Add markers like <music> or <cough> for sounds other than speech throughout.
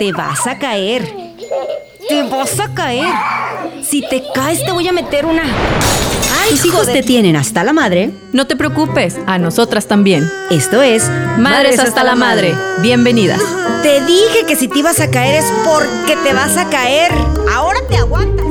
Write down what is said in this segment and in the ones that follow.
te vas a caer. Te vas a caer. Si te caes, te voy a meter una. ¡Ay, Tus hijos te tienen hasta la madre. No te preocupes, a nosotras también. Esto es Madres, hasta, la madre. Bienvenidas. Te dije que si te ibas a caer es porque te vas a caer. Ahora te aguantas.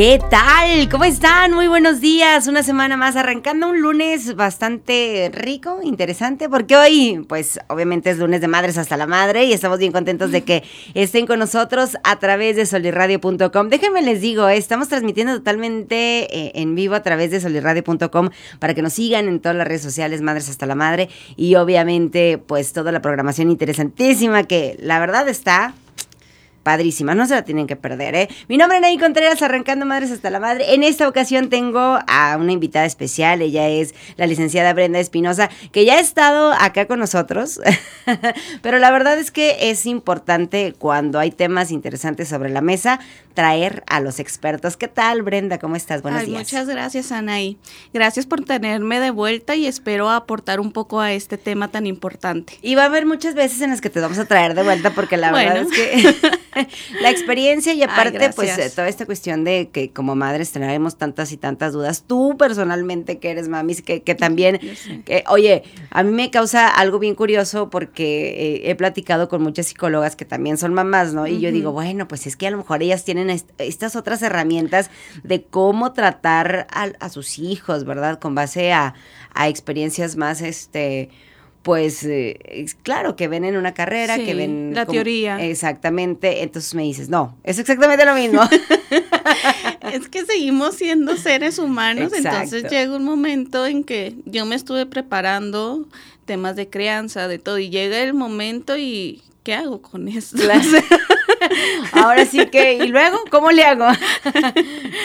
¿Qué tal? ¿Cómo están? Muy buenos días. Una semana más arrancando un lunes bastante rico, interesante, porque hoy, pues obviamente es lunes de madres hasta la madre y estamos bien contentos de que estén con nosotros a través de solirradio.com. Déjenme les digo, estamos transmitiendo totalmente eh, en vivo a través de solirradio.com para que nos sigan en todas las redes sociales, madres hasta la madre y obviamente pues toda la programación interesantísima que la verdad está padrísima, no se la tienen que perder, ¿eh? Mi nombre es Nay Contreras, arrancando Madres hasta la Madre. En esta ocasión tengo a una invitada especial, ella es la licenciada Brenda Espinosa, que ya ha estado acá con nosotros, <laughs> pero la verdad es que es importante cuando hay temas interesantes sobre la mesa, traer a los expertos. ¿Qué tal, Brenda? ¿Cómo estás? Buenos días. Muchas gracias, Anaí. Gracias por tenerme de vuelta y espero aportar un poco a este tema tan importante. Y va a haber muchas veces en las que te vamos a traer de vuelta porque la verdad es que <laughs> <laughs> la experiencia y aparte, pues eh, toda esta cuestión de que como madres tenemos tantas y tantas dudas, tú personalmente que eres mamis, que, que también, que, oye, a mí me causa algo bien curioso porque eh, he platicado con muchas psicólogas que también son mamás, ¿no? Y yo digo, bueno, pues es que a lo mejor ellas tienen estas otras herramientas de cómo tratar a, a sus hijos, ¿verdad? Con base a, a experiencias más, este, pues eh, claro, que ven en una carrera, que ven... La teoría. Exactamente, entonces me dices, no, es exactamente lo mismo. <laughs> es que seguimos siendo seres humanos, entonces llega un momento en que yo me estuve preparando temas de crianza, de todo, y llega el momento y ¿qué hago con esto? <laughs> Ahora sí que, ¿y luego cómo le hago?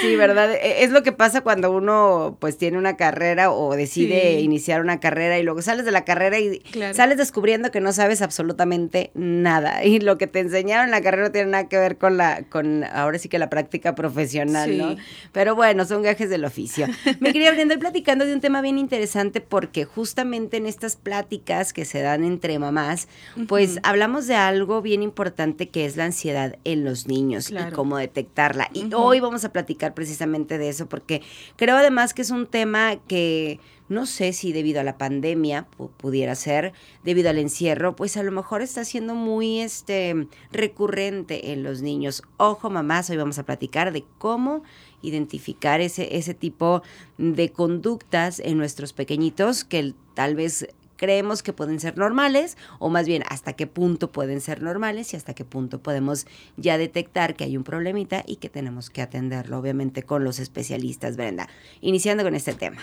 sí, ¿verdad? E, es lo que pasa cuando uno pues tiene una carrera o decide iniciar una carrera y luego sales de la carrera y sales descubriendo que no sabes absolutamente nada y lo que te enseñaron en la carrera no tiene nada que ver con la, con ahora sí que la práctica profesional, ¿no? Pero bueno, son gajes del oficio. Me quería aprender platicando de un tema bien interesante porque justamente en estas pláticas que se dan entre mamás, pues hablamos de algo bien importante que es la ansiedad en los niños y cómo detectarla. Y hoy vamos a platicar precisamente de eso porque creo además que es un tema que no sé si debido a la pandemia pudiera ser, debido al encierro, pues a lo mejor está siendo muy este recurrente en los niños. Ojo, mamás, hoy vamos a platicar de cómo identificar ese, ese tipo de conductas en nuestros pequeñitos que tal vez creemos que pueden ser normales o más bien hasta qué punto pueden ser normales y hasta qué punto podemos ya detectar que hay un problemita y que tenemos que atenderlo, obviamente con los especialistas, Brenda. Iniciando con este tema.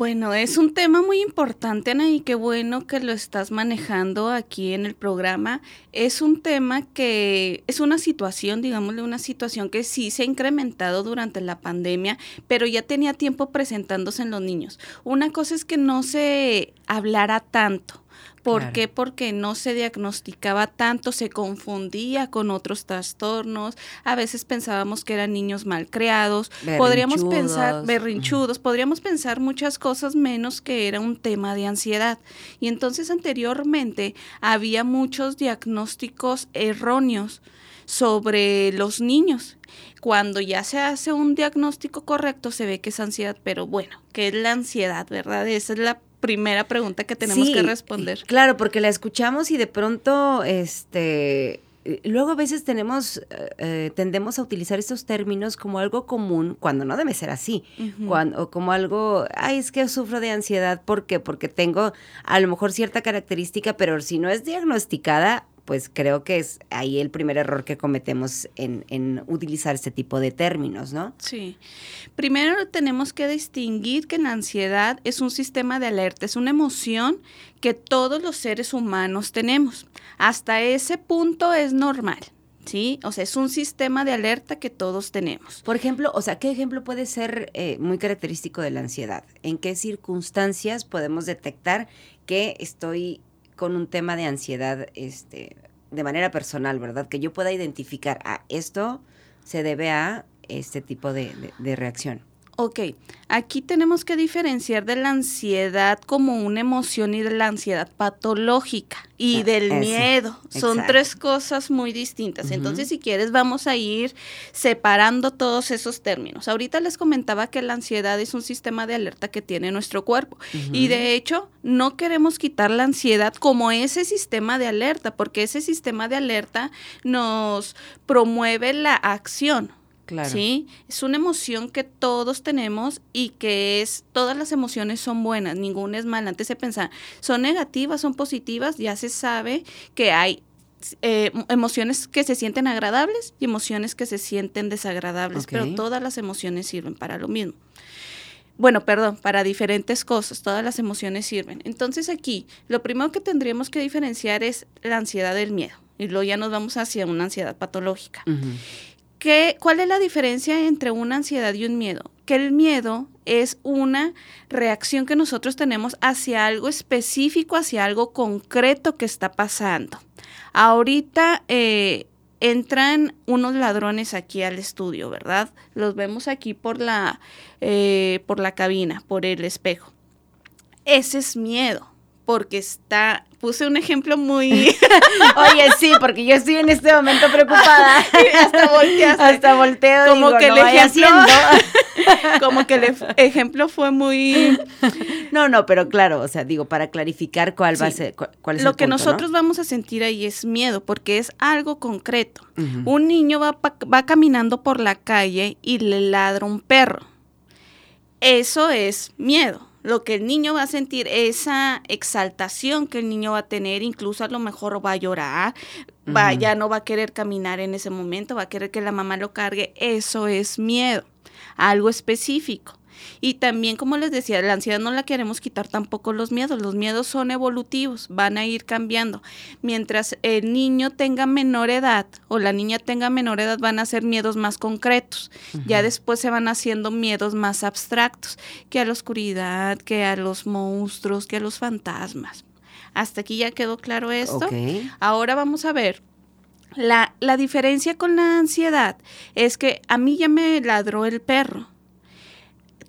Bueno, es un tema muy importante, Ana, y qué bueno que lo estás manejando aquí en el programa. Es un tema que es una situación, digámosle, una situación que sí se ha incrementado durante la pandemia, pero ya tenía tiempo presentándose en los niños. Una cosa es que no se hablara tanto ¿Por qué? Porque no se diagnosticaba tanto, se confundía con otros trastornos, a veces pensábamos que eran niños mal creados, podríamos pensar, berrinchudos, podríamos pensar muchas cosas menos que era un tema de ansiedad. Y entonces anteriormente había muchos diagnósticos erróneos sobre los niños. Cuando ya se hace un diagnóstico correcto, se ve que es ansiedad, pero bueno, ¿qué es la ansiedad, verdad? Esa es la primera pregunta que tenemos que responder. Claro, porque la escuchamos y de pronto, este, luego a veces tenemos, eh, eh, tendemos a utilizar estos términos como algo común cuando no debe ser así, cuando, o como algo, ay, es que sufro de ansiedad, ¿por qué? Porque tengo a lo mejor cierta característica, pero si no es diagnosticada, pues creo que es ahí el primer error que cometemos en, utilizar este tipo de términos, ¿no? Sí. Primero tenemos que distinguir que la ansiedad es un sistema de alerta, es una emoción que todos los seres humanos tenemos. Hasta ese punto es normal. ¿sí? O sea, es un sistema de alerta que todos tenemos. Por ejemplo, o sea, ¿qué ejemplo puede ser eh, muy característico de la ansiedad? ¿En qué circunstancias podemos detectar que estoy con un tema de ansiedad este, de manera personal, ¿verdad? Que yo pueda identificar, a ah, esto se debe a este tipo de, reacción. Ok, aquí tenemos que diferenciar de la ansiedad como una emoción y de la ansiedad patológica y Ah, del miedo. Son tres cosas muy distintas. Entonces, si quieres, vamos a ir separando todos esos términos. Ahorita les comentaba que la ansiedad es un sistema de alerta que tiene nuestro cuerpo. Y de hecho, no queremos quitar la ansiedad como ese sistema de alerta, porque ese sistema de alerta nos promueve la acción. Claro. Sí, es una emoción que todos tenemos y que es, todas las emociones son buenas, ninguna es mala. Antes se pensaba, son negativas, son positivas, ya se sabe que hay eh, emociones que se sienten agradables y emociones que se sienten desagradables, pero todas las emociones sirven para lo mismo. Bueno, perdón, para diferentes cosas, todas las emociones sirven. Entonces aquí, lo primero que tendríamos que diferenciar es la ansiedad del miedo. Y luego ya nos vamos hacia una ansiedad patológica. ¿Qué, ¿Cuál es la diferencia entre una ansiedad y un miedo? Que el miedo es una reacción que nosotros tenemos hacia algo específico, hacia algo concreto que está pasando. Ahorita eh, entran unos ladrones aquí al estudio, ¿verdad? Los vemos aquí por la, eh, por la cabina, por el espejo. Ese es miedo, porque está, puse un ejemplo muy... <laughs> Oye, sí, porque yo estoy en este momento preocupada. <laughs> hasta volteaste. Hasta volteo. Como digo, que no el vaya ejemplo- haciendo. <laughs> Como que el ejemplo fue muy... No, no, pero claro, o sea, digo, para clarificar cuál va a ser, cu- cuál es Lo el que punto, ¿no? nosotros vamos a sentir ahí es miedo, porque es algo concreto. Un niño va, va caminando por la calle y le ladra un perro. Eso es miedo. Lo que el niño va a sentir, esa exaltación que el niño va a tener, incluso a lo mejor va a llorar, va, ya no va a querer caminar en ese momento, va a querer que la mamá lo cargue. Eso es miedo, algo específico. Y también, como les decía, la ansiedad no la queremos quitar tampoco los miedos. Los miedos son evolutivos, van a ir cambiando. Mientras el niño tenga menor edad o la niña tenga menor edad, van a ser miedos más concretos. Ya después se van haciendo miedos más abstractos, que a la oscuridad, que a los monstruos, que a los fantasmas. Hasta aquí ya quedó claro esto. Ahora vamos a ver. La, la diferencia con la ansiedad es que a mí ya me ladró el perro.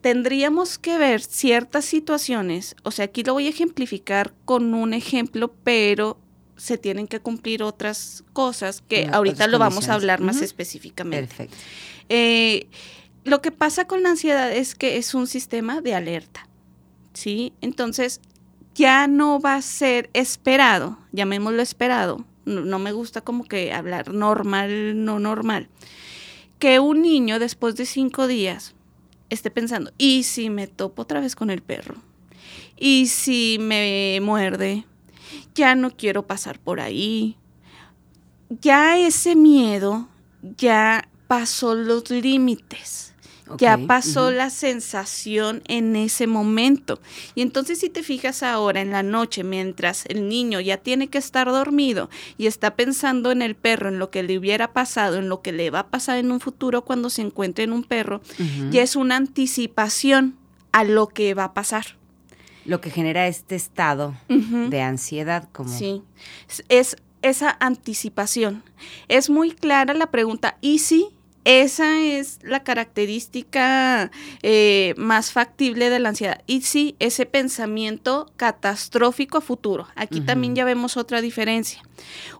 Tendríamos que ver ciertas situaciones, o sea, aquí lo voy a ejemplificar con un ejemplo, pero se tienen que cumplir otras cosas que ahorita lo vamos a hablar más específicamente. Perfecto. Eh, lo que pasa con la ansiedad es que es un sistema de alerta, ¿sí? Entonces, ya no va a ser esperado, llamémoslo esperado, no, no me gusta como que hablar normal, no normal, que un niño después de cinco días esté pensando, ¿y si me topo otra vez con el perro? ¿Y si me muerde? Ya no quiero pasar por ahí. Ya ese miedo ya pasó los límites. Ya pasó la sensación en ese momento. Y entonces si te fijas ahora en la noche, mientras el niño ya tiene que estar dormido y está pensando en el perro, en lo que le hubiera pasado, en lo que le va a pasar en un futuro cuando se encuentre en un perro, ya es una anticipación a lo que va a pasar. Lo que genera este estado de ansiedad, como. Sí, es esa anticipación. Es muy clara la pregunta, ¿y si? Esa es la característica eh, más factible de la ansiedad. Y sí, ese pensamiento catastrófico a futuro. Aquí también ya vemos otra diferencia.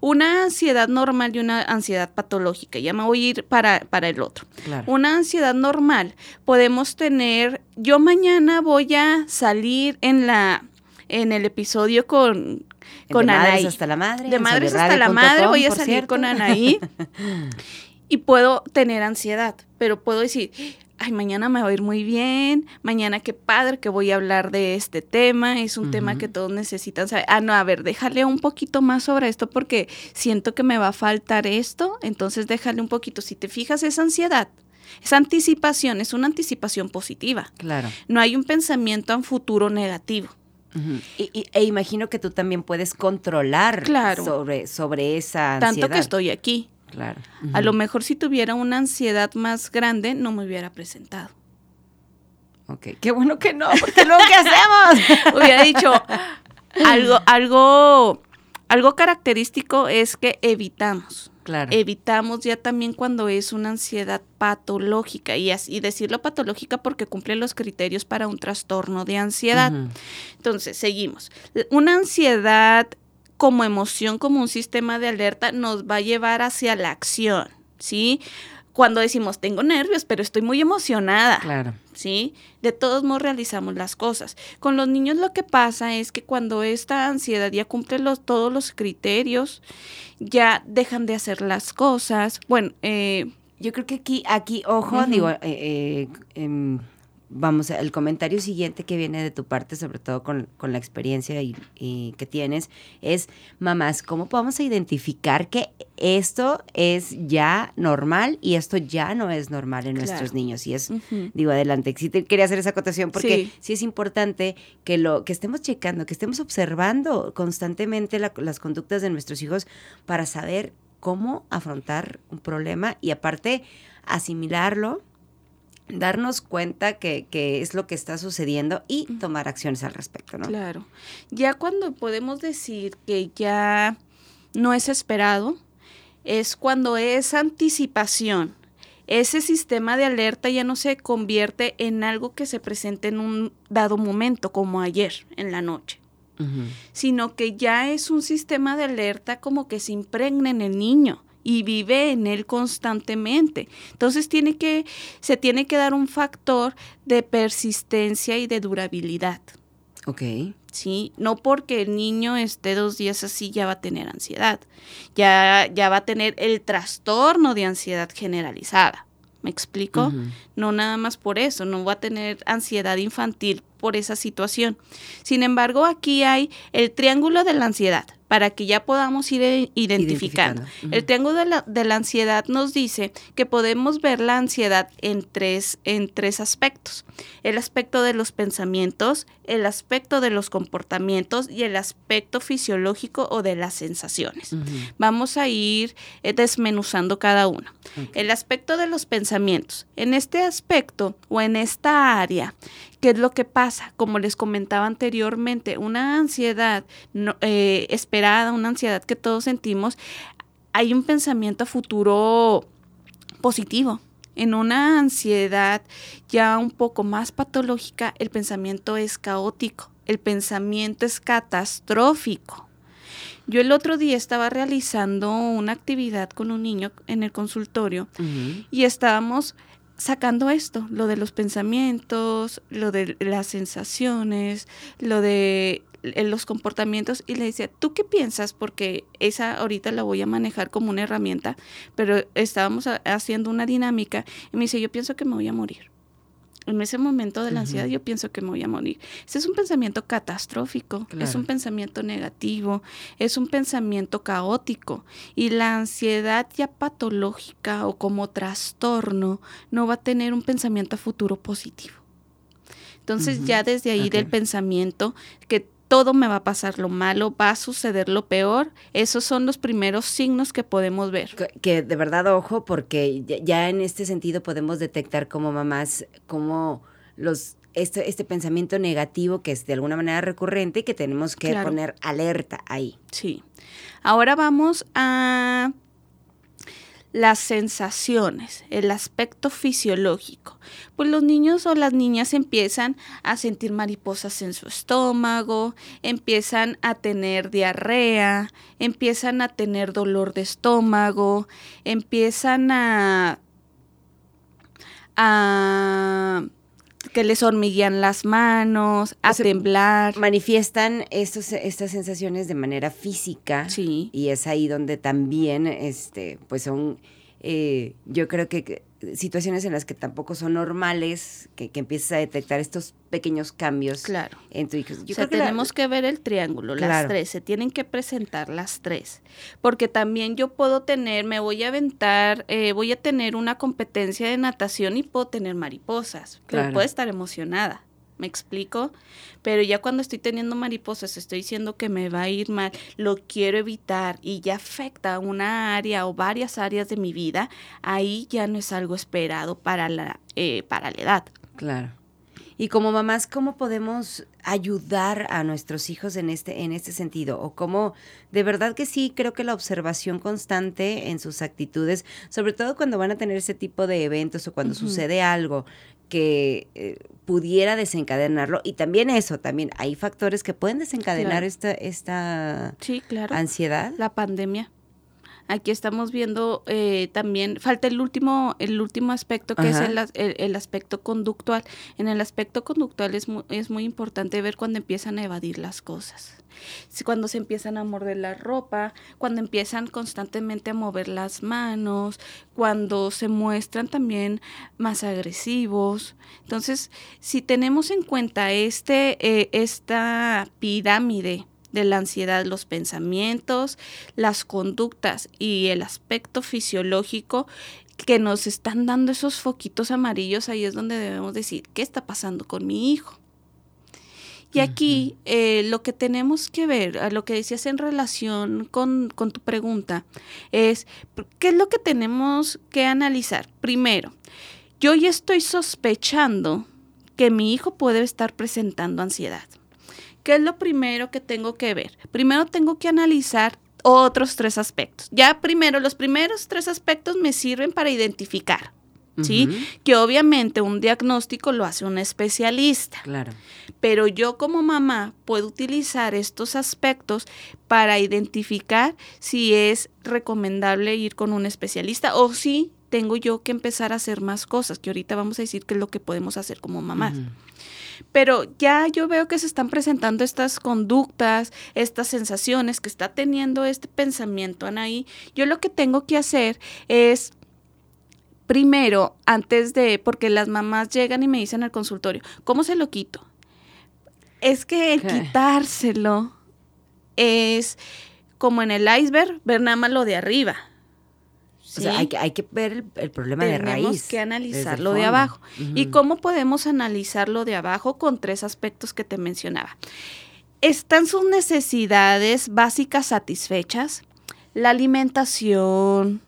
Una ansiedad normal y una ansiedad patológica. Ya me voy a ir para, para el otro. Claro. Una ansiedad normal podemos tener, yo mañana voy a salir en la en el episodio con, con de madres hasta la madre. De madres hasta la madre voy a salir cierto. con Anaí <laughs> y puedo tener ansiedad, pero puedo decir, ay, mañana me va a ir muy bien, mañana qué padre que voy a hablar de este tema, es un tema que todos necesitan saber. Ah, no, a ver, déjale un poquito más sobre esto porque siento que me va a faltar esto, entonces déjale un poquito. Si te fijas, esa ansiedad, esa anticipación, es una anticipación positiva. Claro. No hay un pensamiento en futuro negativo. Y, y- e imagino que tú también puedes controlar Claro. sobre, sobre esa ansiedad. Tanto que estoy aquí. Claro. A lo mejor si tuviera una ansiedad más grande, no me hubiera presentado. Ok. Qué bueno que no, porque luego ¿qué hacemos? <laughs> Hubiera dicho algo, algo, algo característico es que evitamos. Claro. Evitamos ya también cuando es una ansiedad patológica y, así, decirlo patológica porque cumple los criterios para un trastorno de ansiedad. Entonces, seguimos. Una ansiedad como emoción, como un sistema de alerta, nos va a llevar hacia la acción, ¿sí? Cuando decimos, tengo nervios, pero estoy muy emocionada. Claro. ¿sí? De todos modos realizamos las cosas. Con los niños lo que pasa es que cuando esta ansiedad ya cumple los, todos los criterios, ya dejan de hacer las cosas. Bueno, eh, Yo creo que aquí, aquí, ojo, digo, eh, eh, em, vamos, el comentario siguiente que viene de tu parte, sobre todo con, con la experiencia y, y que tienes, es, mamás, ¿cómo podemos identificar que esto es ya normal y esto ya no es normal en nuestros niños? Y es, digo, adelante, sí te quería hacer esa acotación porque Sí. sí, es importante que lo que estemos checando, que estemos observando constantemente la- las conductas de nuestros hijos para saber cómo afrontar un problema y aparte asimilarlo, darnos cuenta que, que es lo que está sucediendo y tomar acciones al respecto, ¿no? Claro. Ya cuando podemos decir que ya no es esperado, es cuando esa anticipación, ese sistema de alerta ya no se convierte en algo que se presente en un dado momento, como ayer en la noche, sino que ya es un sistema de alerta como que se impregna en el niño y vive en él constantemente. Entonces tiene que, se tiene que dar un factor de persistencia y de durabilidad. Ok. ¿sí? No porque el niño esté dos días así ya va a tener ansiedad, ya, ya va a tener el trastorno de ansiedad generalizada. ¿Me explico? No nada más por eso, no va a tener ansiedad infantil por esa situación. Sin embargo, aquí hay el triángulo de la ansiedad, para que ya podamos ir eh, identificando. El triángulo de la, de la ansiedad nos dice que podemos ver la ansiedad en tres, en tres aspectos. El aspecto de los pensamientos, el aspecto de los comportamientos y el aspecto fisiológico o de las sensaciones. Vamos a ir eh, desmenuzando cada uno. El aspecto de los pensamientos. En este aspecto o en esta área, ¿qué es lo que pasa? Como les comentaba anteriormente, una ansiedad no- eh, esperada, una ansiedad que todos sentimos, hay un pensamiento a futuro positivo. En una ansiedad ya un poco más patológica, el pensamiento es caótico, el pensamiento es catastrófico. Yo el otro día estaba realizando una actividad con un niño en el consultorio y estábamos sacando esto, lo de los pensamientos, lo de las sensaciones, lo de los comportamientos y le decía, ¿tú qué piensas? Porque esa ahorita la voy a manejar como una herramienta, pero estábamos ha- haciendo una dinámica y me dice, yo pienso que me voy a morir. En ese momento de la ansiedad yo pienso que me voy a morir. Ese es un pensamiento catastrófico, es un pensamiento negativo, es un pensamiento caótico y la ansiedad ya patológica o como trastorno no va a tener un pensamiento a futuro positivo. Entonces ya desde ahí del pensamiento que todo me va a pasar lo malo, va a suceder lo peor, esos son los primeros signos que podemos ver. Que- Que de verdad, ojo, porque ya, ya en este sentido podemos detectar como mamás, como los este, este pensamiento negativo que es de alguna manera recurrente y que tenemos que Claro. poner alerta ahí. Sí. Ahora vamos a las sensaciones, el aspecto fisiológico. Pues los niños o las niñas empiezan a sentir mariposas en su estómago, empiezan a tener diarrea, empiezan a tener dolor de estómago, empiezan a a que les hormiguean las manos, a O sea, temblar. Manifiestan estos, estas sensaciones de manera física Sí. y es ahí donde también, este, pues son, eh, yo creo que que situaciones en las que tampoco son normales, que, que empiezas a detectar estos pequeños cambios Claro. en tu hijo. Yo o sea, creo que la- tenemos que ver el triángulo, las tres, se tienen que presentar las tres. Porque también yo puedo tener, me voy a aventar, eh, voy a tener una competencia de natación y puedo tener mariposas, pero puedo estar emocionada. ¿Me explico? Pero ya cuando estoy teniendo mariposas, estoy diciendo que me va a ir mal, lo quiero evitar y ya afecta a una área o varias áreas de mi vida, ahí ya no es algo esperado para la, eh, para la edad. Claro. Y como mamás, ¿cómo podemos ayudar a nuestros hijos en este, en este sentido? O cómo, de verdad que sí, creo que la observación constante en sus actitudes, sobre todo cuando van a tener ese tipo de eventos o cuando sucede algo que eh, pudiera desencadenarlo. Y también eso, también hay factores que pueden desencadenar esta, esta sí, claro. ansiedad. La pandemia. Aquí estamos viendo eh, también, falta el último, el último aspecto que es el, el, aspecto conductual. En el aspecto conductual es muy, es muy importante ver cuando empiezan a evadir las cosas. Cuando se empiezan a morder la ropa, cuando empiezan constantemente a mover las manos, cuando se muestran también más agresivos. Entonces, si tenemos en cuenta este, eh, esta pirámide de la ansiedad, los pensamientos, las conductas y el aspecto fisiológico que nos están dando esos foquitos amarillos, ahí es donde debemos decir, ¿qué está pasando con mi hijo? Y aquí eh, lo que tenemos que ver, lo que decías en relación con, con, tu pregunta, es qué es lo que tenemos que analizar. Primero, yo ya estoy sospechando que mi hijo puede estar presentando ansiedad. ¿Qué es lo primero que tengo que ver? Primero tengo que analizar otros tres aspectos. Ya primero, los primeros tres aspectos me sirven para identificar, ¿sí? Que obviamente un diagnóstico lo hace un especialista. Claro. Pero yo como mamá puedo utilizar estos aspectos para identificar si es recomendable ir con un especialista o si tengo yo que empezar a hacer más cosas, que ahorita vamos a decir qué es lo que podemos hacer como mamás. Pero ya yo veo que se están presentando estas conductas, estas sensaciones que está teniendo este pensamiento Anaí. Yo lo que tengo que hacer es primero, antes de, porque las mamás llegan y me dicen al consultorio, ¿cómo se lo quito? Es que el quitárselo es como en el iceberg, ver nada más lo de arriba. O sea, hay que, hay que ver el, problema de raíz. Tenemos que analizarlo de abajo. ¿Y cómo podemos analizarlo de abajo? Con tres aspectos que te mencionaba. ¿Están sus necesidades básicas satisfechas? La alimentación,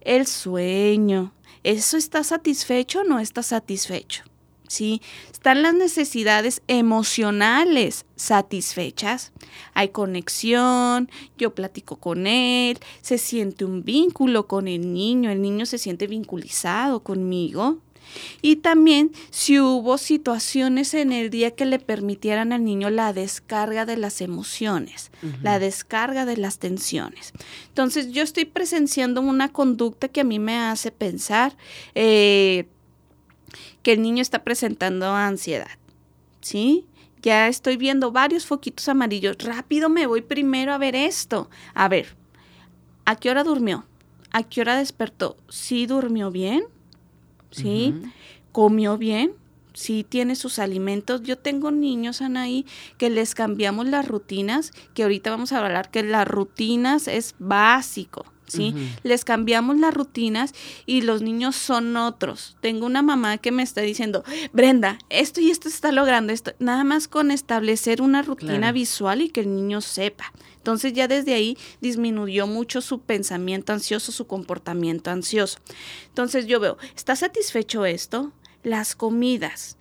el sueño. ¿Eso está satisfecho o no está satisfecho? ¿Sí? Están las necesidades emocionales satisfechas. Hay conexión, yo platico con él, se siente un vínculo con el niño, el niño se siente vinculizado conmigo. Y también si hubo situaciones en el día que le permitieran al niño la descarga de las emociones, la descarga de las tensiones. Entonces yo estoy presenciando una conducta que a mí me hace pensar, eh, que el niño está presentando ansiedad, ¿sí? Ya estoy viendo varios foquitos amarillos. Rápido me voy primero a ver esto. A ver, ¿a qué hora durmió? ¿A qué hora despertó? ¿Sí durmió bien? ¿Sí? ¿Comió bien? ¿Sí tiene sus alimentos? Yo tengo niños, Anaí, que les cambiamos las rutinas, que ahorita vamos a hablar que las rutinas es básico. ¿Sí? Les cambiamos las rutinas y los niños son otros. Tengo una mamá que me está diciendo, Brenda, esto y esto está logrando esto, nada más con establecer una rutina visual y que el niño sepa. Entonces ya desde ahí disminuyó mucho su pensamiento ansioso, su comportamiento ansioso. Entonces yo veo, ¿está satisfecho esto? Las comidas.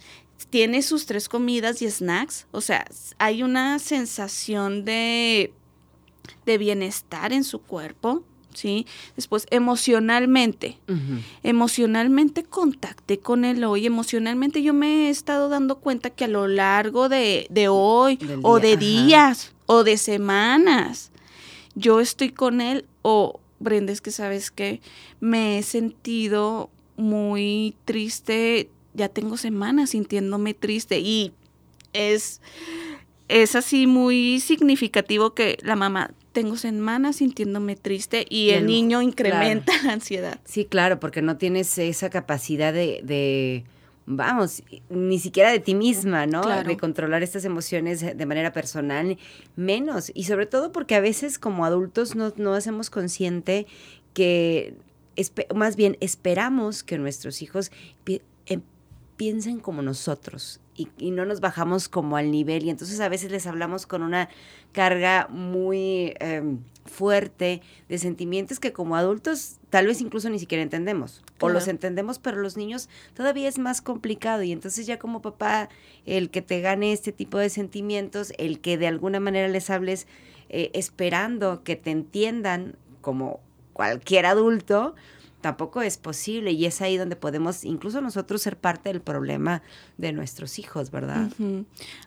Tiene sus tres comidas y snacks. O sea, hay una sensación de, de bienestar en su cuerpo. ¿Sí? Después, emocionalmente. Emocionalmente contacté con él hoy. Emocionalmente yo me he estado dando cuenta que a lo largo de, hoy, o de días, o de semanas, yo estoy con él, o Brenda, es que sabes que me he sentido muy triste, ya tengo semanas sintiéndome triste y es, es así muy significativo que la mamá tengo semanas sintiéndome triste y, el, niño incrementa <laughs> la ansiedad. Sí, claro, porque no tienes esa capacidad de, vamos, ni siquiera de ti misma, ¿no? De controlar estas emociones de manera personal, menos. Y sobre todo porque a veces como adultos no, no hacemos consciente que, más bien esperamos que nuestros hijos em, piensen como nosotros y, no nos bajamos como al nivel y entonces a veces les hablamos con una carga muy em, fuerte de sentimientos que como adultos tal vez incluso ni siquiera entendemos. O los entendemos, pero los niños todavía es más complicado. Y entonces ya como papá, el que te gane este tipo de sentimientos, el que de alguna manera les hables eh, esperando que te entiendan como cualquier adulto, tampoco es posible. Y es ahí donde podemos incluso nosotros ser parte del problema de nuestros hijos, ¿verdad?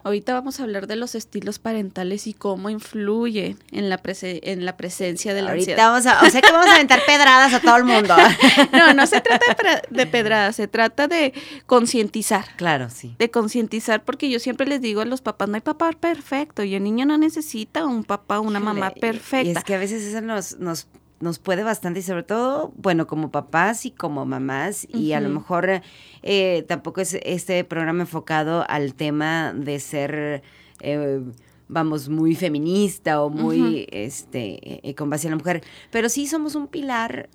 Ahorita vamos a hablar de los estilos parentales y cómo influyen en la, prese- en la presencia de la Ahorita ansiedad. vamos a, o sea que vamos a aventar pedradas a todo el mundo. <laughs> No, no se trata de, pedradas, se trata de concientizar. claro, sí. De concientizar, porque yo siempre les digo a los papás, no hay papá perfecto y el niño no necesita un papá o una mamá perfecta. Y es que a veces eso nos, nos, nos puede bastante y sobre todo, bueno, como papás y como mamás y a lo mejor eh, tampoco es este programa enfocado al tema de ser... eh, vamos, muy feminista o muy, este, eh, con base en la mujer, pero sí somos un pilar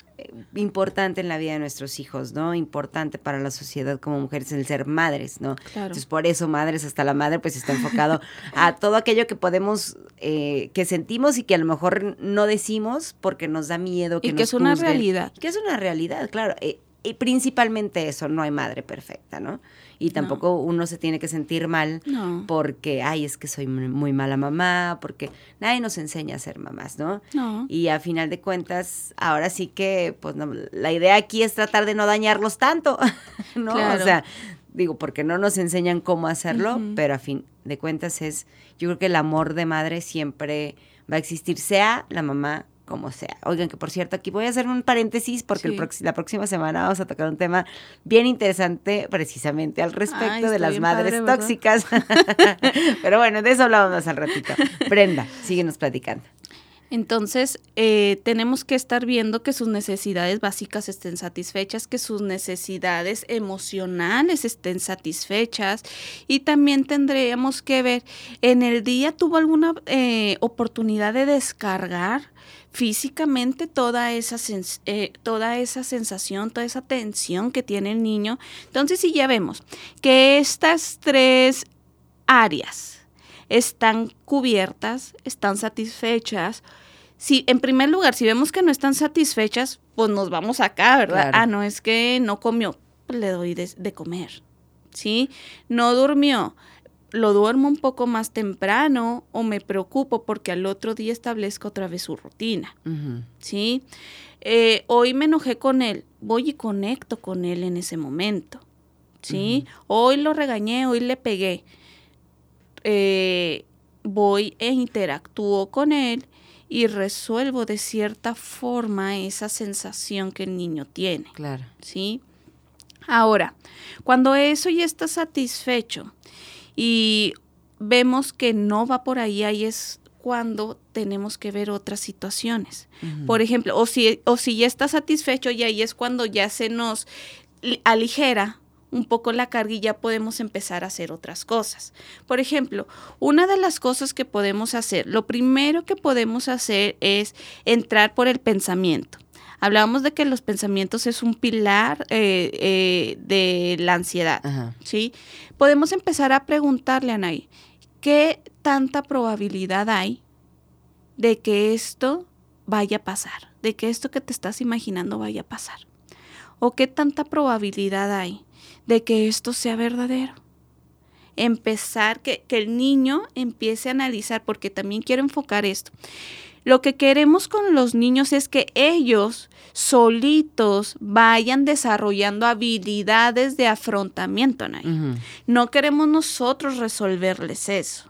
importante en la vida de nuestros hijos, ¿no? Importante para la sociedad como mujeres el ser madres, ¿no? Claro. Entonces, por eso, Madres hasta la Madre, pues está enfocado <laughs> a todo aquello que podemos, eh, que sentimos y que a lo mejor no decimos porque nos da miedo. Que y que nos es una juzguen. realidad. Que es una realidad, claro. eh, y principalmente eso, no hay madre perfecta, ¿no? Y tampoco uno se tiene que sentir mal No. porque, ay, es que soy muy mala mamá, porque nadie nos enseña a ser mamás, ¿no? No. Y a final de cuentas, ahora sí que, pues la idea aquí es tratar de no dañarlos tanto, <laughs> ¿no? Claro. O sea, digo, porque no nos enseñan cómo hacerlo, pero a fin de cuentas es, yo creo que el amor de madre siempre va a existir, sea la mamá como sea. Oigan, que por cierto, aquí voy a hacer un paréntesis porque Sí. la próxima semana vamos a tocar un tema bien interesante precisamente al respecto Ay, de las madres tóxicas. <laughs> pero bueno, de eso hablamos más al ratito. <laughs> Brenda, síguenos platicando. Entonces, eh, tenemos que estar viendo que sus necesidades básicas estén satisfechas, que sus necesidades emocionales estén satisfechas y también tendríamos que ver, ¿en el día tuvo alguna eh, oportunidad de descargar físicamente toda esa, sens- eh, toda esa sensación, toda esa tensión que tiene el niño? Entonces, si ya vemos que estas tres áreas están cubiertas, están satisfechas. Si, en primer lugar, si vemos que no están satisfechas, pues nos vamos acá, ¿verdad? Claro. Ah, no, es que no comió, pues le doy de, de comer, ¿sí? No durmió, lo duermo un poco más temprano o me preocupo porque al otro día establezco otra vez su rutina. ¿sí? Eh, hoy me enojé con él, voy y conecto con él en ese momento, ¿sí? Hoy lo regañé, hoy le pegué, eh, voy e interactúo con él y resuelvo de cierta forma esa sensación que el niño tiene, Claro. ¿sí? Ahora, cuando eso ya está satisfecho y vemos que no va por ahí, ahí es cuando tenemos que ver otras situaciones. Por ejemplo, o si, o si ya está satisfecho y ahí es cuando ya se nos li- aligera un poco la carga y ya podemos empezar a hacer otras cosas. Por ejemplo, una de las cosas que podemos hacer, lo primero que podemos hacer es entrar por el pensamiento. Hablábamos de que los pensamientos es un pilar eh, eh, de la ansiedad. Ajá. ¿sí? Podemos empezar a preguntarle a Anaí, ¿qué tanta probabilidad hay de que esto vaya a pasar? De que esto que te estás imaginando vaya a pasar. ¿O qué tanta probabilidad hay de que esto sea verdadero? Empezar, que, que el niño empiece a analizar, porque también quiero enfocar esto. Lo que queremos con los niños es que ellos solitos vayan desarrollando habilidades de afrontamiento. No queremos nosotros resolverles eso.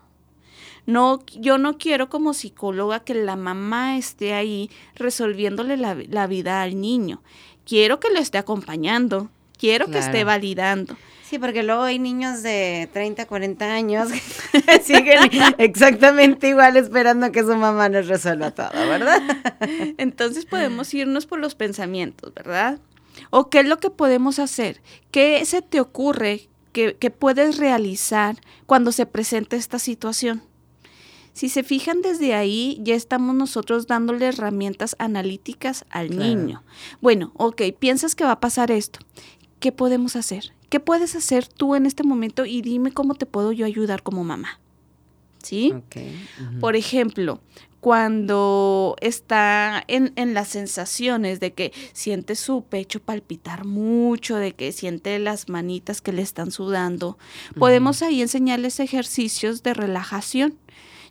No, yo no quiero como psicóloga que la mamá esté ahí resolviéndole la, la vida al niño. Quiero que lo esté acompañando. Quiero que esté validando. Sí, porque luego hay niños de 30, 40 años que <laughs> siguen exactamente igual esperando que su mamá nos resuelva todo, ¿verdad? <laughs> Entonces podemos irnos por los pensamientos, ¿verdad? ¿O qué es lo que podemos hacer? ¿Qué se te ocurre que, que puedes realizar cuando se presenta esta situación? Si se fijan desde ahí, ya estamos nosotros dándole herramientas analíticas al Claro. niño. Bueno, ok, piensas que va a pasar esto. ¿Qué podemos hacer? ¿Qué puedes hacer tú en este momento? Y dime cómo te puedo yo ayudar como mamá. ¿Sí? Por ejemplo, cuando está en, en, las sensaciones de que siente su pecho palpitar mucho, de que siente las manitas que le están sudando, podemos ahí enseñarles ejercicios de relajación.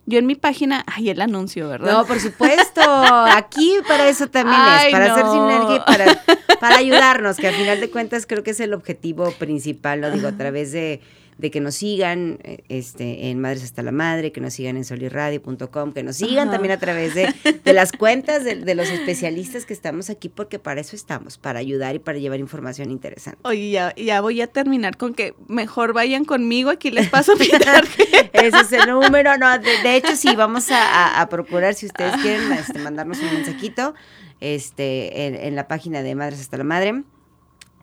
Yo en mi página, ay, el anuncio, ¿verdad? No, por supuesto. Aquí para eso también es, para hacer sinergia y para, para ayudarnos, que al final de cuentas creo que es el objetivo principal, lo digo, a través de de que nos sigan eh, este, en Madres hasta la Madre, que nos sigan en solirradio.com, que nos sigan también a través de, las cuentas de, los especialistas que estamos aquí, porque para eso estamos, para ayudar y para llevar información interesante. Oye, ya, ya voy a terminar con que mejor vayan conmigo, aquí les paso mi <laughs> Ese es el número, no, de, hecho sí, vamos a, procurar, si ustedes quieren, este, mandarnos un mensajito este, en, en la página de Madres hasta la Madre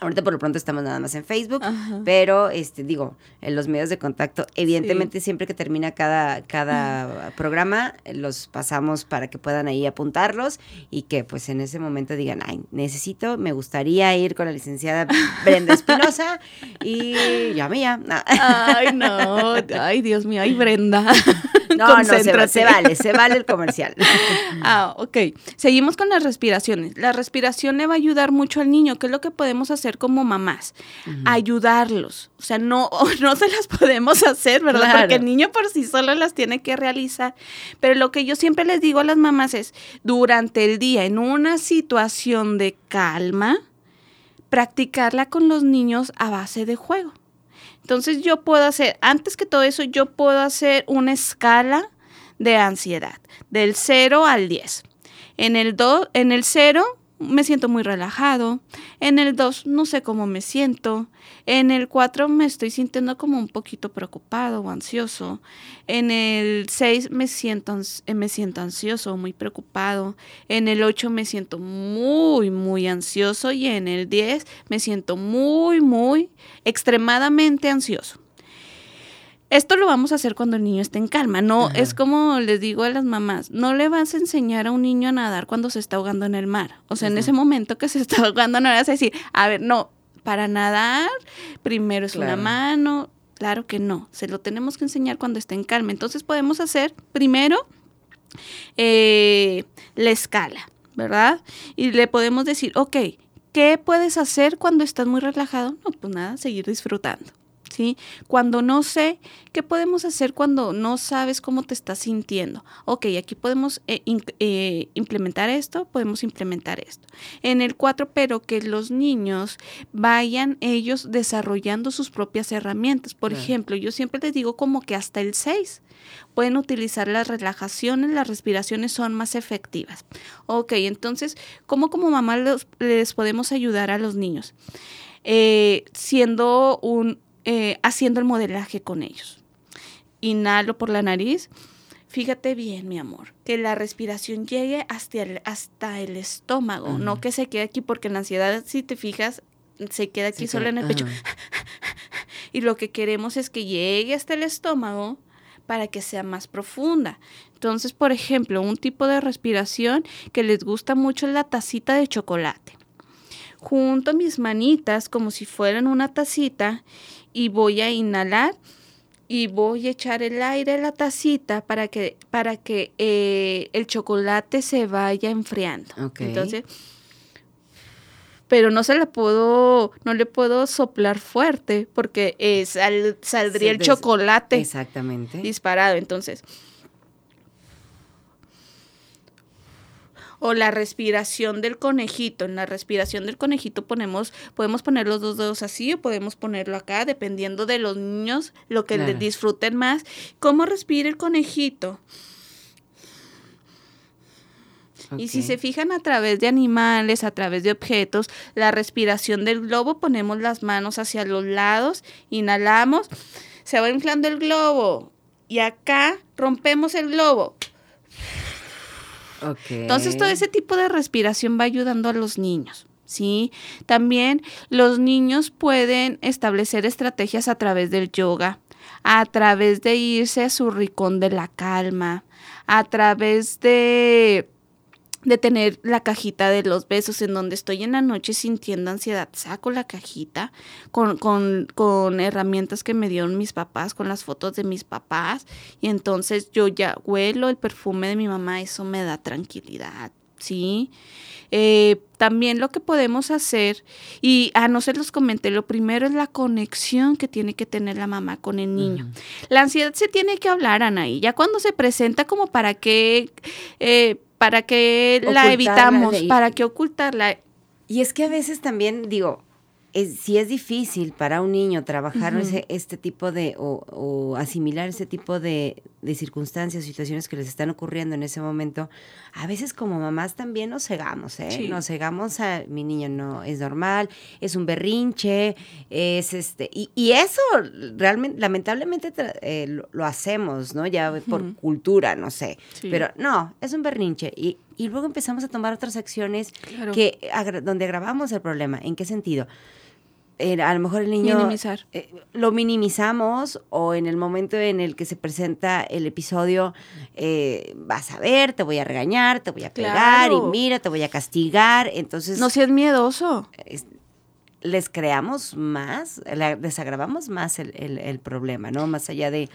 Ahorita por lo pronto estamos nada más en Facebook, pero este digo, en los medios de contacto, evidentemente siempre que termina cada, cada programa, los pasamos para que puedan ahí apuntarlos y que pues en ese momento digan, ay, necesito, me gustaría ir con la licenciada Brenda Espinosa <laughs> y ya. Ay, no, <laughs> ay, Dios mío, ay, Brenda. No, no, se, se, vale, se vale el comercial. <laughs> Ah, ok. Seguimos con las respiraciones. La respiración le va a ayudar mucho al niño. ¿Qué es lo que podemos hacer como mamás? Ayudarlos. O sea, no, <laughs> no se las podemos hacer, ¿verdad? Porque el niño por sí solo las tiene que realizar. Pero lo que yo siempre les digo a las mamás es, durante el día, en una situación de calma, practicarla con los niños a base de juego. Entonces yo puedo hacer, antes que todo eso, yo puedo hacer una escala de ansiedad, del 0 al 10. En el, do, en el 0 me siento muy relajado. En el 2 no sé cómo me siento. En el 4 me estoy sintiendo como un poquito preocupado o ansioso. En el 6 me siento, eh, me siento ansioso, muy preocupado. En el 8 me siento muy, muy ansioso. Y en el 10 me siento muy, muy, extremadamente ansioso. Esto lo vamos a hacer cuando el niño esté en calma. No, es como les digo a las mamás, no le vas a enseñar a un niño a nadar cuando se está ahogando en el mar. O sea, en ese momento que se está ahogando, no le vas a decir, a ver, no, para nadar, primero es una mano. Claro que no, se lo tenemos que enseñar cuando esté en calma. Entonces podemos hacer primero eh, la escala, ¿verdad? Y le podemos decir, ok, ¿qué puedes hacer cuando estás muy relajado? No, pues nada, seguir disfrutando. ¿Sí? Cuando no sé, ¿qué podemos hacer cuando no sabes cómo te estás sintiendo? Ok, aquí podemos eh, eh, implementar esto, podemos implementar esto. En el 4, pero que los niños vayan ellos desarrollando sus propias herramientas. Por ejemplo, yo siempre les digo como que hasta el 6 pueden utilizar las relajaciones, las respiraciones son más efectivas. Ok, entonces, ¿cómo como mamá les podemos ayudar a los niños? Eh, siendo un, eh, haciendo el modelaje con ellos. Inhalo por la nariz. Fíjate bien, mi amor, que la respiración llegue hasta el, hasta el estómago, no que se quede aquí, porque la ansiedad, si te fijas, se queda aquí solo en el pecho. <laughs> y lo que queremos es que llegue hasta el estómago para que sea más profunda. Entonces, por ejemplo, un tipo de respiración que les gusta mucho es la tacita de chocolate. Junto mis manitas como si fueran una tacita y voy a inhalar y voy a echar el aire a la tacita para que, para que eh, el chocolate se vaya enfriando. Entonces, pero no se la puedo, no le puedo soplar fuerte porque eh, saldría el chocolate. Exactamente. Disparado. Entonces, o la respiración del conejito. En la respiración del conejito ponemos, podemos poner los dos dedos así o podemos ponerlo acá, dependiendo de los niños, lo que les disfruten más. ¿Cómo respira el conejito? Y si se fijan a través de animales, a través de objetos, la respiración del globo, ponemos las manos hacia los lados, inhalamos, se va inflando el globo y acá rompemos el globo. Entonces, todo ese tipo de respiración va ayudando a los niños. ¿sí? También los niños pueden establecer estrategias a través del yoga, a través de irse a su ricón de la calma, a través de de tener la cajita de los besos en donde estoy en la noche sintiendo ansiedad, saco la cajita con, con, con, herramientas que me dieron mis papás, con las fotos de mis papás y entonces yo ya huelo el perfume de mi mamá, eso me da tranquilidad, ¿sí? Eh, también lo que podemos hacer, y a no ser los comenté, lo primero es la conexión que tiene que tener la mamá con el niño. La ansiedad se tiene que hablar, Anaí, ya cuando se presenta como para que... Eh, ¿Para que la evitamos? ¿Para qué ocultarla? Y es que a veces también, digo, si es difícil para un niño trabajar ese, este tipo de, o, asimilar ese tipo de, de, circunstancias, situaciones que les están ocurriendo en ese momento, a veces como mamás también nos cegamos, ¿eh? Nos cegamos a, mi niño no es normal, es un berrinche, es este, y, y eso realmente, lamentablemente eh, lo, hacemos, ¿no? Ya por cultura, no sé, pero no, es un berrinche. Y, y luego empezamos a tomar otras acciones que, donde agravamos el problema. ¿En qué sentido? A lo mejor el niño Minimizar. Eh, lo minimizamos o en el momento en el que se presenta el episodio eh, vas a ver, te voy a regañar, te voy a pegar y mira, te voy a castigar. Entonces no seas miedoso. les creamos más, les agravamos más el, el, problema, ¿no? Más allá de,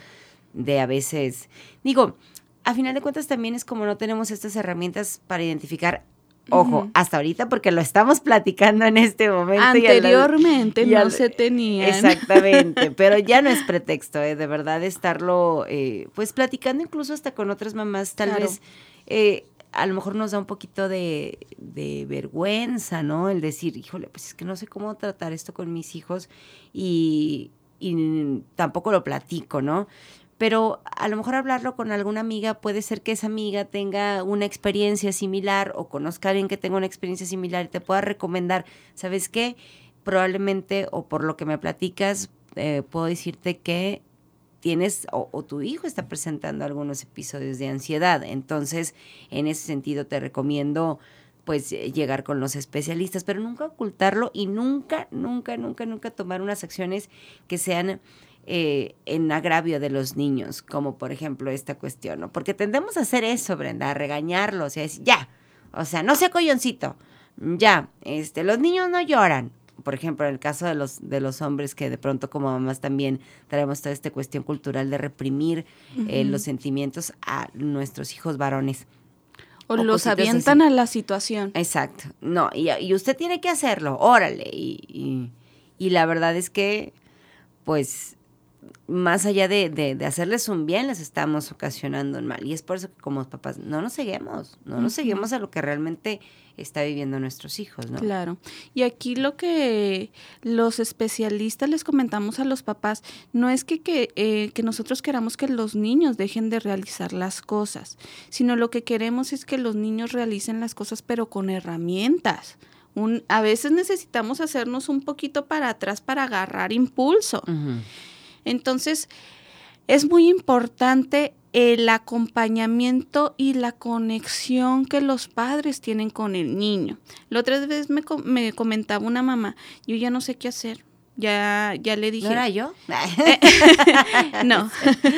de a veces, digo, a final de cuentas también es como no tenemos estas herramientas para identificar Ojo, hasta ahorita porque lo estamos platicando en este momento. Anteriormente no se tenía. Exactamente, <laughs> pero ya no es pretexto, ¿eh? de verdad estarlo, eh, pues platicando incluso hasta con otras mamás, tal vez eh, a lo mejor nos da un poquito de, de, vergüenza, ¿no? El decir, híjole, pues es que no sé cómo tratar esto con mis hijos y, y tampoco lo platico, ¿no? Pero a lo mejor hablarlo con alguna amiga puede ser que esa amiga tenga una experiencia similar o conozca a alguien que tenga una experiencia similar y te pueda recomendar, ¿sabes qué? Probablemente o por lo que me platicas, eh, puedo decirte que tienes o, o, tu hijo está presentando algunos episodios de ansiedad. Entonces, en ese sentido te recomiendo pues llegar con los especialistas, pero nunca ocultarlo y nunca, nunca, nunca, nunca tomar unas acciones que sean eh, en agravio de los niños, como por ejemplo esta cuestión, ¿no? Porque tendemos a hacer eso, Brenda, a regañarlos y a decir, ya, o sea, no sea colloncito, ya, este, los niños no lloran. Por ejemplo, en el caso de los, de los hombres que de pronto como mamás también traemos toda esta cuestión cultural de reprimir eh, los sentimientos a nuestros hijos varones. O, los avientan a la situación. Exacto. No, y, y, usted tiene que hacerlo, órale. Y, y, y la verdad es que, pues, más allá de, de, hacerles un bien, les estamos ocasionando un mal. Y es por eso que como papás no nos seguimos, no nos seguimos a lo que realmente está viviendo nuestros hijos, ¿no? Claro. Y aquí lo que los especialistas les comentamos a los papás, no es que, que, eh, que nosotros queramos que los niños dejen de realizar las cosas, sino lo que queremos es que los niños realicen las cosas pero con herramientas. Un, a veces necesitamos hacernos un poquito para atrás para agarrar impulso. Entonces, es muy importante el acompañamiento y la conexión que los padres tienen con el niño. La otra vez me, me comentaba una mamá, yo ya no sé qué hacer. Ya, ya le dije. ¿No era yo? <laughs> <laughs> no.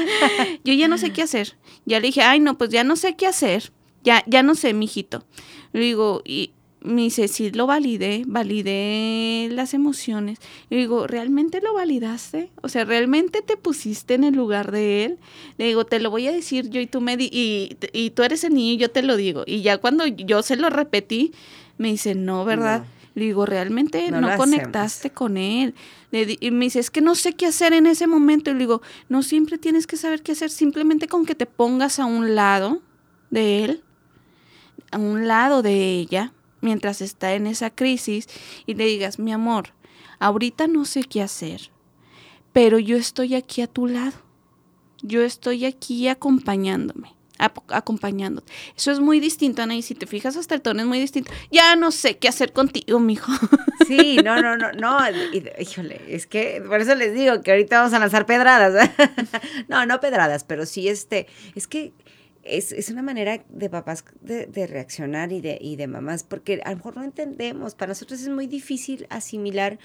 <laughs> yo ya no sé qué hacer. Ya le dije, ay, no, pues ya no sé qué hacer. Ya, ya no sé, mijito. Le digo, y me dice, sí, lo validé, validé las emociones. Y digo, ¿realmente lo validaste? O sea, ¿realmente te pusiste en el lugar de él? Le digo, te lo voy a decir yo y tú me di y, y tú eres el niño y yo te lo digo. Y ya cuando yo se lo repetí, me dice, no, ¿verdad? Le digo, realmente no, conectaste con él. Le y me dice, es que no sé qué hacer en ese momento. Y le digo, no siempre tienes que saber qué hacer, simplemente con que te pongas a un lado de él, a un lado de ella, mientras está en esa crisis y le digas, mi amor, ahorita no sé qué hacer, pero yo estoy aquí a tu lado. Yo estoy aquí acompañándome, acompañándote. Eso es muy distinto, Ana, y si te fijas hasta el tono es muy distinto. Ya no sé qué hacer contigo, mijo. <laughs> Sí, no, no, no, no, híjole, es que por eso les digo que ahorita vamos a lanzar pedradas. <laughs> No, no pedradas, pero sí este, es que es, es una manera de papás de, de reaccionar y de, y de mamás, porque a lo mejor no entendemos, para nosotros es muy difícil asimilar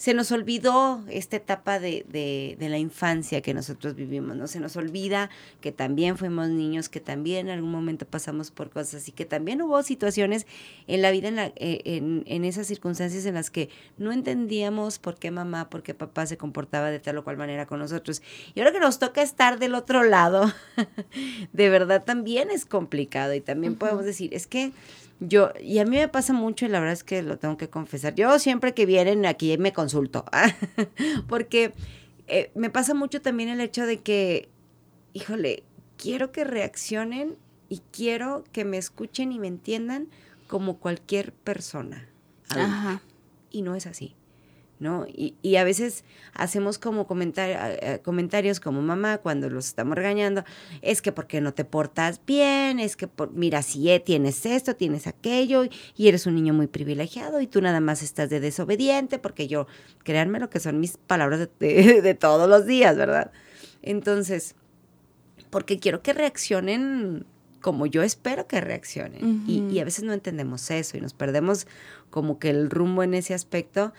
se nos olvidó esta etapa de, de, de, la infancia que nosotros vivimos, ¿no? Se nos olvida que también fuimos niños, que también en algún momento pasamos por cosas y que también hubo situaciones en la vida, en, la, eh, en, en, esas circunstancias en las que no entendíamos por qué mamá, por qué papá se comportaba de tal o cual manera con nosotros. Y ahora que nos toca estar del otro lado, <laughs> de verdad también es complicado y también uh -huh. podemos decir, es que yo, y a mí me pasa mucho, y la verdad es que lo tengo que confesar. Yo siempre que vienen aquí me consulto, <laughs> porque eh, me pasa mucho también el hecho de que, híjole, quiero que reaccionen y quiero que me escuchen y me entiendan como cualquier persona. Ajá. Y no es así. ¿No? Y, y, a veces hacemos como comentar, uh, comentarios como mamá cuando los estamos regañando, es que porque no te portas bien, es que por, mira, si eh, tienes esto, tienes aquello, y eres un niño muy privilegiado y tú nada más estás de desobediente, porque yo, créanme lo que son mis palabras de, de, de todos los días, ¿verdad? Entonces, porque quiero que reaccionen como yo espero que reaccionen. Uh -huh. y, y, a veces no entendemos eso y nos perdemos como que el rumbo en ese aspecto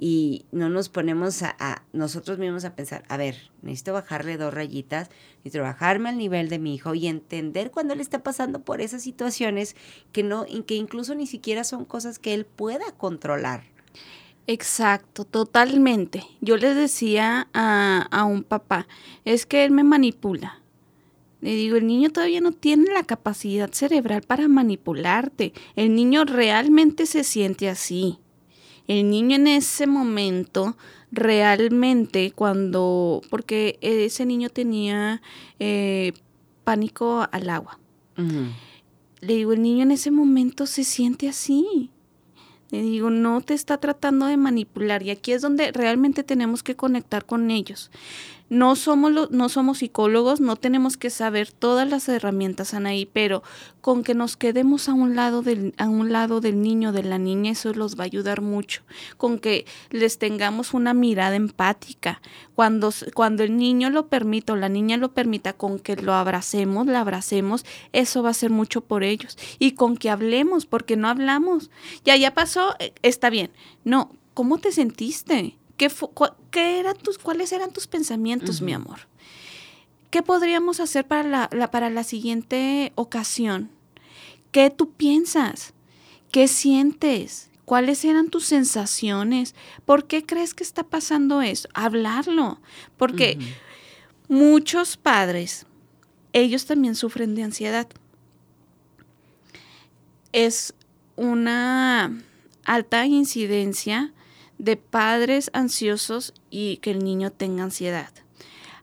y no nos ponemos a, nosotros mismos a pensar, a ver, necesito bajarle dos rayitas, necesito bajarme al nivel de mi hijo y entender cuando él está pasando por esas situaciones que no, que incluso ni siquiera son cosas que él pueda controlar. Exacto, totalmente. Yo les decía a, a un papá, es que él me manipula. Le digo, el niño todavía no tiene la capacidad cerebral para manipularte. El niño realmente se siente así. El niño en ese momento realmente cuando, porque ese niño tenía eh, pánico al agua. Uh -huh. Le digo, el niño en ese momento se siente así. Le digo, no te está tratando de manipular y aquí es donde realmente tenemos que conectar con ellos. No somos, no somos psicólogos, no tenemos que saber todas las herramientas, Anaí, pero con que nos quedemos a un lado del, a un lado del niño, de la niña, eso los va a ayudar mucho. Con que les tengamos una mirada empática. Cuando, cuando el niño lo permita o la niña lo permita, con que lo abracemos, la abracemos, eso va a ser mucho por ellos. Y con que hablemos, porque no hablamos. Ya, ya pasó, eh, está bien. No, ¿cómo te sentiste? ¿Qué, qué eran tus, ¿Cuáles eran tus pensamientos, uh -huh. mi amor? ¿Qué podríamos hacer para la, la, para la siguiente ocasión? ¿Qué tú piensas? ¿Qué sientes? ¿Cuáles eran tus sensaciones? ¿Por qué crees que está pasando eso? Hablarlo. Porque uh -huh. muchos padres, ellos también sufren de ansiedad. Es una alta incidencia de padres ansiosos y que el niño tenga ansiedad.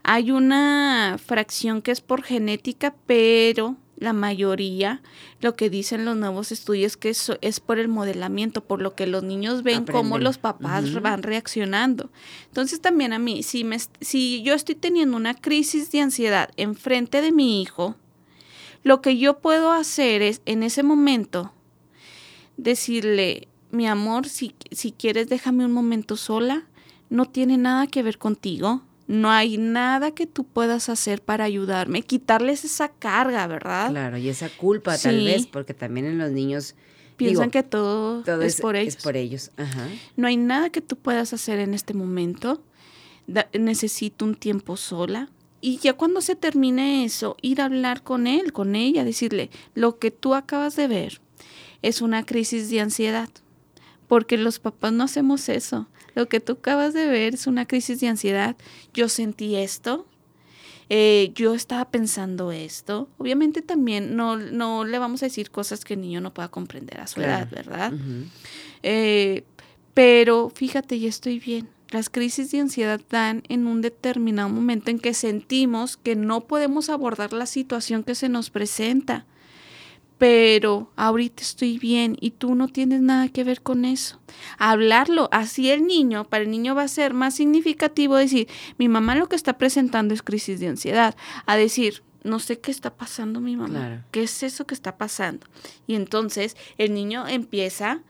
Hay una fracción que es por genética, pero la mayoría, lo que dicen los nuevos estudios, que es, es por el modelamiento, por lo que los niños ven Aprenden. cómo los papás uh -huh. van reaccionando. Entonces también a mí, si, me, si yo estoy teniendo una crisis de ansiedad enfrente de mi hijo, lo que yo puedo hacer es en ese momento decirle, mi amor, si, si quieres déjame un momento sola, no tiene nada que ver contigo, no hay nada que tú puedas hacer para ayudarme, quitarles esa carga, ¿verdad? Claro, y esa culpa sí. tal vez, porque también en los niños piensan digo, que todo, todo es, es, por ellos. Es por ellos. Ajá. No hay nada que tú puedas hacer en este momento. Da, necesito un tiempo sola. Y ya cuando se termine eso, ir a hablar con él, con ella, decirle, lo que tú acabas de ver es una crisis de ansiedad porque los papás no hacemos eso. Lo que tú acabas de ver es una crisis de ansiedad. Yo sentí esto, eh, yo estaba pensando esto. Obviamente también no, no le vamos a decir cosas que el niño no pueda comprender a su claro. edad, ¿verdad? Uh -huh. eh, pero fíjate, ya estoy bien. Las crisis de ansiedad dan en un determinado momento en que sentimos que no podemos abordar la situación que se nos presenta pero ahorita estoy bien y tú no tienes nada que ver con eso. Hablarlo, así el niño, para el niño va a ser más significativo decir, mi mamá lo que está presentando es crisis de ansiedad, a decir, no sé qué está pasando mi mamá, claro. qué es eso que está pasando. Y entonces el niño empieza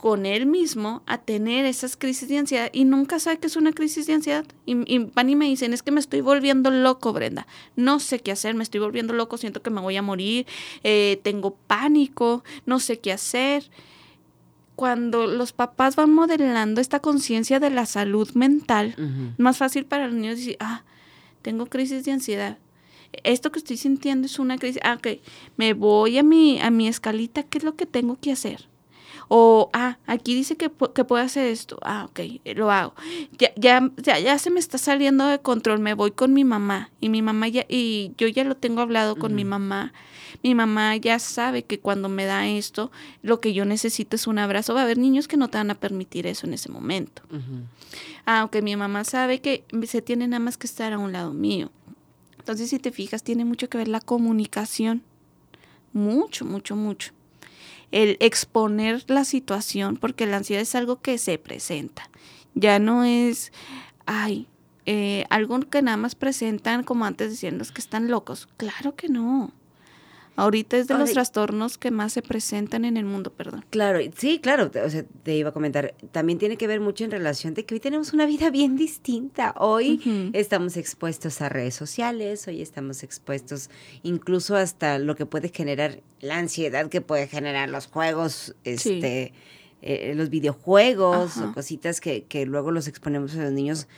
con él mismo a tener esas crisis de ansiedad y nunca sabe que es una crisis de ansiedad. Y, y, van y me dicen, es que me estoy volviendo loco, Brenda. No sé qué hacer, me estoy volviendo loco, siento que me voy a morir, eh, tengo pánico, no sé qué hacer. Cuando los papás van modelando esta conciencia de la salud mental, más fácil para los niños decir, ah, tengo crisis de ansiedad. Esto que estoy sintiendo es una crisis. Ah, ok, me voy a mi, a mi escalita, ¿qué es lo que tengo que hacer? O, ah, aquí dice que, que puedo hacer esto. Ah, ok, lo hago. Ya, ya, ya, ya, se me está saliendo de control. Me voy con mi mamá. Y mi mamá ya, y yo ya lo tengo hablado con mi mamá. Mi mamá ya sabe que cuando me da esto, lo que yo necesito es un abrazo. Va a haber niños que no te van a permitir eso en ese momento. Aunque mi mamá sabe que se tiene nada más que estar a un lado mío. Entonces, si te fijas, tiene mucho que ver la comunicación. Mucho, mucho, mucho el exponer la situación, porque la ansiedad es algo que se presenta. Ya no es, ay, eh, algo que nada más presentan como antes diciendo que están locos. Claro que no. Ahorita es de los trastornos que más se presentan en el mundo, perdón. Claro, sí, claro, o sea, te iba a comentar, también tiene que ver mucho en relación de que hoy tenemos una vida bien distinta. Hoy estamos expuestos a redes sociales, hoy estamos expuestos incluso hasta lo que puede generar la ansiedad que puede generar los juegos, este, eh, los videojuegos o cositas que, que luego los exponemos a los niños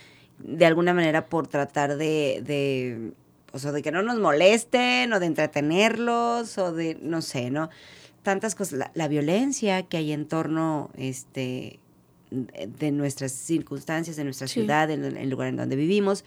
de alguna manera por tratar de o sea, de que no nos molesten o de entretenerlos o de, no sé, ¿no? Tantas cosas, la, violencia que hay en torno este, de nuestras circunstancias, de nuestra ciudad, en el lugar en donde vivimos,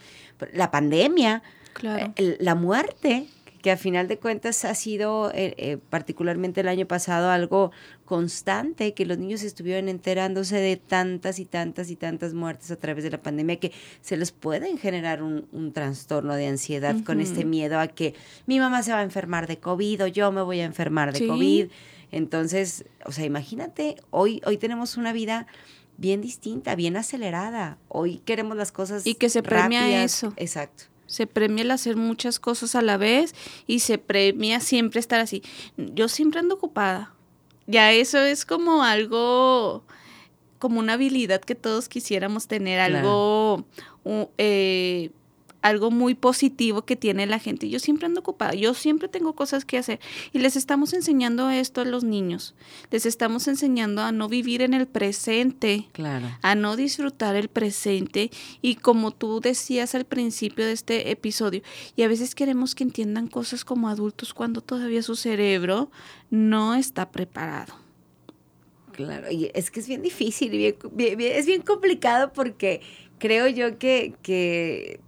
la pandemia, eh, la muerte, que a final de cuentas ha sido, eh, eh, particularmente el año pasado, algo constante, que los niños estuvieron enterándose de tantas y tantas y tantas muertes a través de la pandemia que se les pueden generar un, trastorno de ansiedad con este miedo a que mi mamá se va a enfermar de COVID o yo me voy a enfermar de COVID. Entonces, o sea, imagínate, hoy, hoy tenemos una vida bien distinta, bien acelerada. Hoy queremos las cosas y que se premia eso. Exacto. Se premia el hacer muchas cosas a la vez y se premia siempre estar así. Yo siempre ando ocupada. Ya eso es como algo, como una habilidad que todos quisiéramos tener, algo eh, algo muy positivo que tiene la gente. Yo siempre ando ocupada, yo siempre tengo cosas que hacer y les estamos enseñando esto a los niños. Les estamos enseñando a no vivir en el presente, claro. a no disfrutar el presente y como tú decías al principio de este episodio, y a veces queremos que entiendan cosas como adultos cuando todavía su cerebro no está preparado. Claro, y es que es bien difícil, y es bien complicado porque creo yo que, que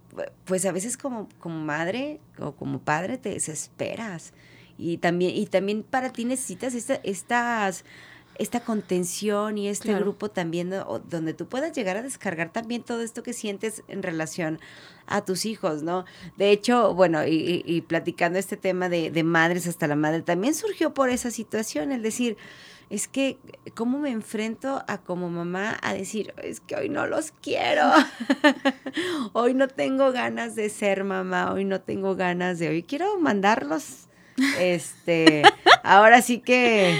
pues a veces como, como madre o como padre te desesperas. Y también, y también para ti necesitas esta, estas, esta contención y este grupo también donde tú puedas llegar a descargar también todo esto que sientes en relación a tus hijos, ¿no? De hecho, bueno, y, platicando este tema de, de madres hasta la madre, también surgió por esa situación, el decir, es que cómo me enfrento a como mamá a decir, es que hoy no los quiero, <laughs> hoy no tengo ganas de ser mamá, hoy no tengo ganas de, hoy quiero mandarlos, este, ahora sí que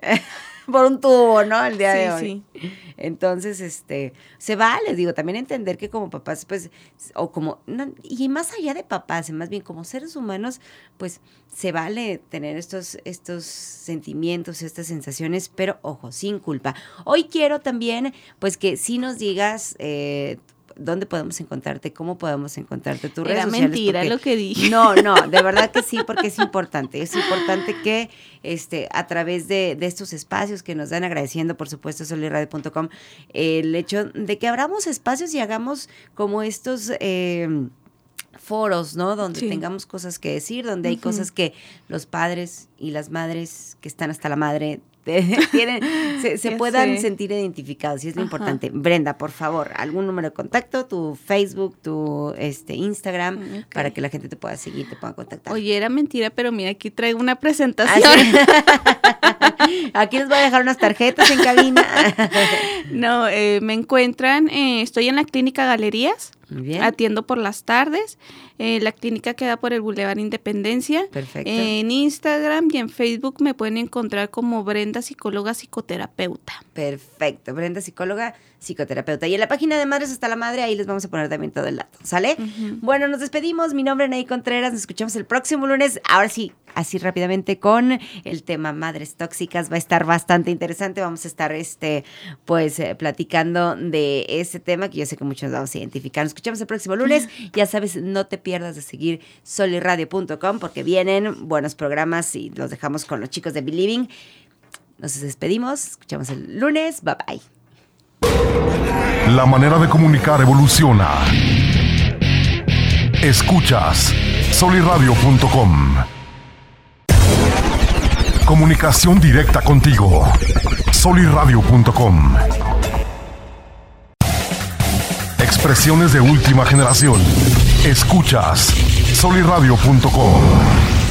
<laughs> por un tubo, ¿no? El día de hoy. Sí. Entonces, este, se vale, digo, también entender que como papás, pues, o como, y más allá de papás, más bien como seres humanos, pues, se vale tener estos, estos sentimientos, estas sensaciones, pero ojo, sin culpa. Hoy quiero también, pues, que si nos digas, eh, dónde podemos encontrarte, cómo podemos encontrarte, tus redes Era mentira lo que dije. No, no, de verdad que sí, porque es importante. Es importante que este, a través de, estos espacios que nos dan, agradeciendo por supuesto soliradio.com, el hecho de que abramos espacios y hagamos como estos... Eh, foros, ¿no? Donde tengamos cosas que decir, donde hay cosas que los padres y las madres que están hasta la madre <laughs> tienen, se, puedan sentir identificados y es lo importante. Brenda, por favor, algún número de contacto, tu Facebook, tu este Instagram, mm, para que la gente te pueda seguir, te pueda contactar. Oye, era mentira, pero mira, aquí traigo una presentación. <laughs> aquí les voy a dejar unas tarjetas en cabina. <laughs> no, eh, me encuentran, eh, estoy en la clínica Galerías, atiendo por las tardes. Eh, la clínica queda por el Boulevard Independencia. Perfecto. En Instagram y en Facebook me pueden encontrar como Brenda Psicóloga Psicoterapeuta. Perfecto. Brenda, psicóloga, psicoterapeuta. Y en la página de Madres hasta la Madre, ahí les vamos a poner también todo el dato. ¿Sale? Bueno, nos despedimos. Mi nombre es Ney Contreras. Nos escuchamos el próximo lunes. Ahora sí, así rápidamente con el tema Madres Tóxicas. Va a estar bastante interesante. Vamos a estar, este, pues, eh, platicando de ese tema que yo sé que muchos nos vamos a identificar. Nos escuchamos el próximo lunes. <laughs> Ya sabes, no te pierdas de seguir soliradio.com porque vienen buenos programas y los dejamos con los chicos de Believing. Nos despedimos, escuchamos el lunes, bye bye. La manera de comunicar evoluciona. Escuchas soliradio.com. Comunicación directa contigo. soliradio.com. Expresiones de última generación. Escuchas soliradio.com.